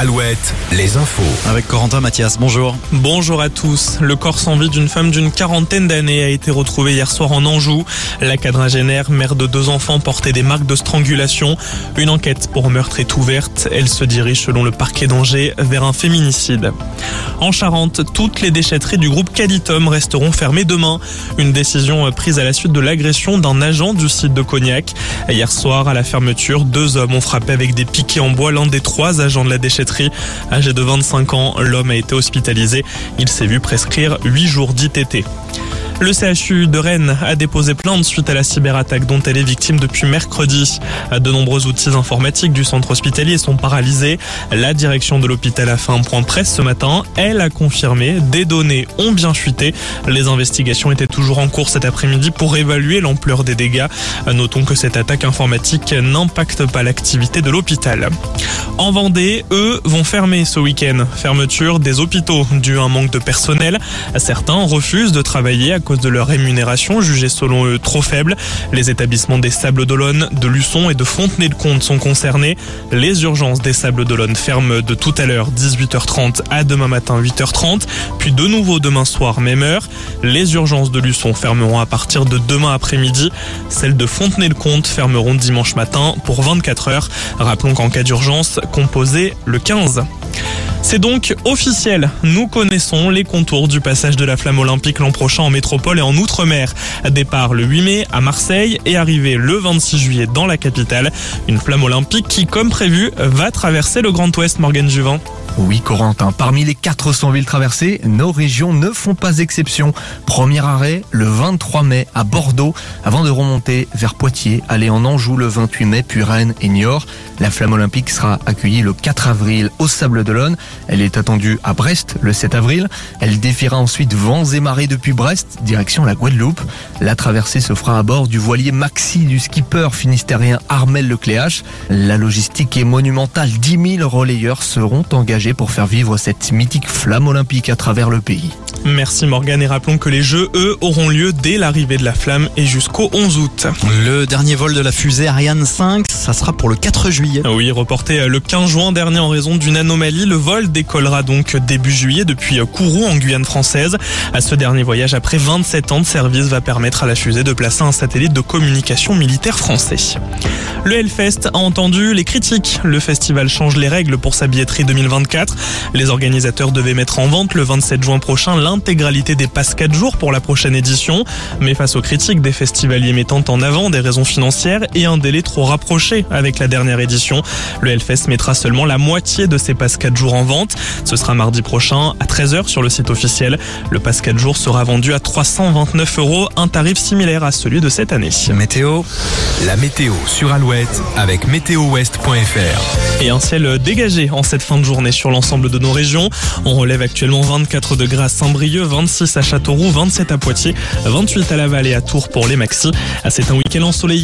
Alouette, les infos. Avec Corentin Mathias, bonjour. Bonjour à tous. Le corps sans vie d'une femme d'une quarantaine d'années a été retrouvé hier soir en Anjou. La quadragénaire, mère de deux enfants, portait des marques de strangulation. Une enquête pour meurtre est ouverte. Elle se dirige, selon le parquet d'Angers, vers un féminicide. En Charente, toutes les déchetteries du groupe Caditum resteront fermées demain. Une décision prise à la suite de l'agression d'un agent du site de Cognac. Hier soir, à la fermeture, deux hommes ont frappé avec des piquets en bois l'un des trois agents de la déchetterie Âgé de 25 ans, l'homme a été hospitalisé. Il s'est vu prescrire 8 jours d'ITT. Le CHU de Rennes a déposé plainte suite à la cyberattaque dont elle est victime depuis mercredi. De nombreux outils informatiques du centre hospitalier sont paralysés. La direction de l'hôpital a fait un point presse ce matin. Elle a confirmé des données ont bien fuité. Les investigations étaient toujours en cours cet après-midi pour évaluer l'ampleur des dégâts. Notons que cette attaque informatique n'impacte pas l'activité de l'hôpital. En Vendée, eux vont fermer ce week-end. Fermeture des hôpitaux dû à un manque de personnel. Certains refusent de travailler à de leur rémunération jugée selon eux trop faible. Les établissements des Sables d'Olonne, de Luçon et de Fontenay-le-Comte sont concernés. Les urgences des Sables d'Olonne ferment de tout à l'heure 18h30 à demain matin 8h30, puis de nouveau demain soir même heure. Les urgences de Luçon fermeront à partir de demain après-midi. Celles de Fontenay-le-Comte fermeront dimanche matin pour 24 heures. Rappelons qu'en cas d'urgence, composez le 15. C'est donc officiel. Nous connaissons les contours du passage de la flamme olympique l'an prochain en métropole et en outre-mer. Départ le 8 mai à Marseille et arrivée le 26 juillet dans la capitale. Une flamme olympique qui, comme prévu, va traverser le Grand Ouest Morgan Juvin. Oui, Corentin, parmi les 400 villes traversées, nos régions ne font pas exception. Premier arrêt, le 23 mai à Bordeaux, avant de remonter vers Poitiers, aller en Anjou le 28 mai, puis Rennes et Niort. La flamme olympique sera accueillie le 4 avril au Sable d'Olonne. Elle est attendue à Brest le 7 avril. Elle défiera ensuite vents et marées depuis Brest, direction la Guadeloupe. La traversée se fera à bord du voilier Maxi du skipper finistérien Armel Lecléache. La logistique est monumentale. 10 000 relayeurs seront engagés pour faire vivre cette mythique flamme olympique à travers le pays. Merci Morgan et rappelons que les Jeux, eux, auront lieu dès l'arrivée de la flamme et jusqu'au 11 août. Le dernier vol de la fusée Ariane 5, ça sera pour le 4 juillet. Oui, reporté le 15 juin dernier en raison d'une anomalie. Le vol décollera donc début juillet depuis Kourou en Guyane française. À ce dernier voyage, après 27 ans de service, va permettre à la fusée de placer un satellite de communication militaire français. Le Hellfest a entendu les critiques. Le festival change les règles pour sa billetterie 2024. Les organisateurs devaient mettre en vente le 27 juin prochain l'intégralité des passes 4 jours pour la prochaine édition. Mais face aux critiques des festivaliers mettant en avant des raisons financières et un délai trop rapproché avec la dernière édition, le Hellfest mettra seulement la moitié de ses passes 4 jours en vente. Ce sera mardi prochain à 13h sur le site officiel. Le pass 4 jours sera vendu à 329 euros, un tarif similaire à celui de cette année. Météo. La météo sur Alouette avec météowest.fr. Et un ciel dégagé en cette fin de journée sur l'ensemble de nos régions. On relève actuellement 24 degrés à Saint-Brieuc, 26 à Châteauroux, 27 à Poitiers, 28 à Laval et à Tours pour les maxis. C'est un week-end ensoleillé.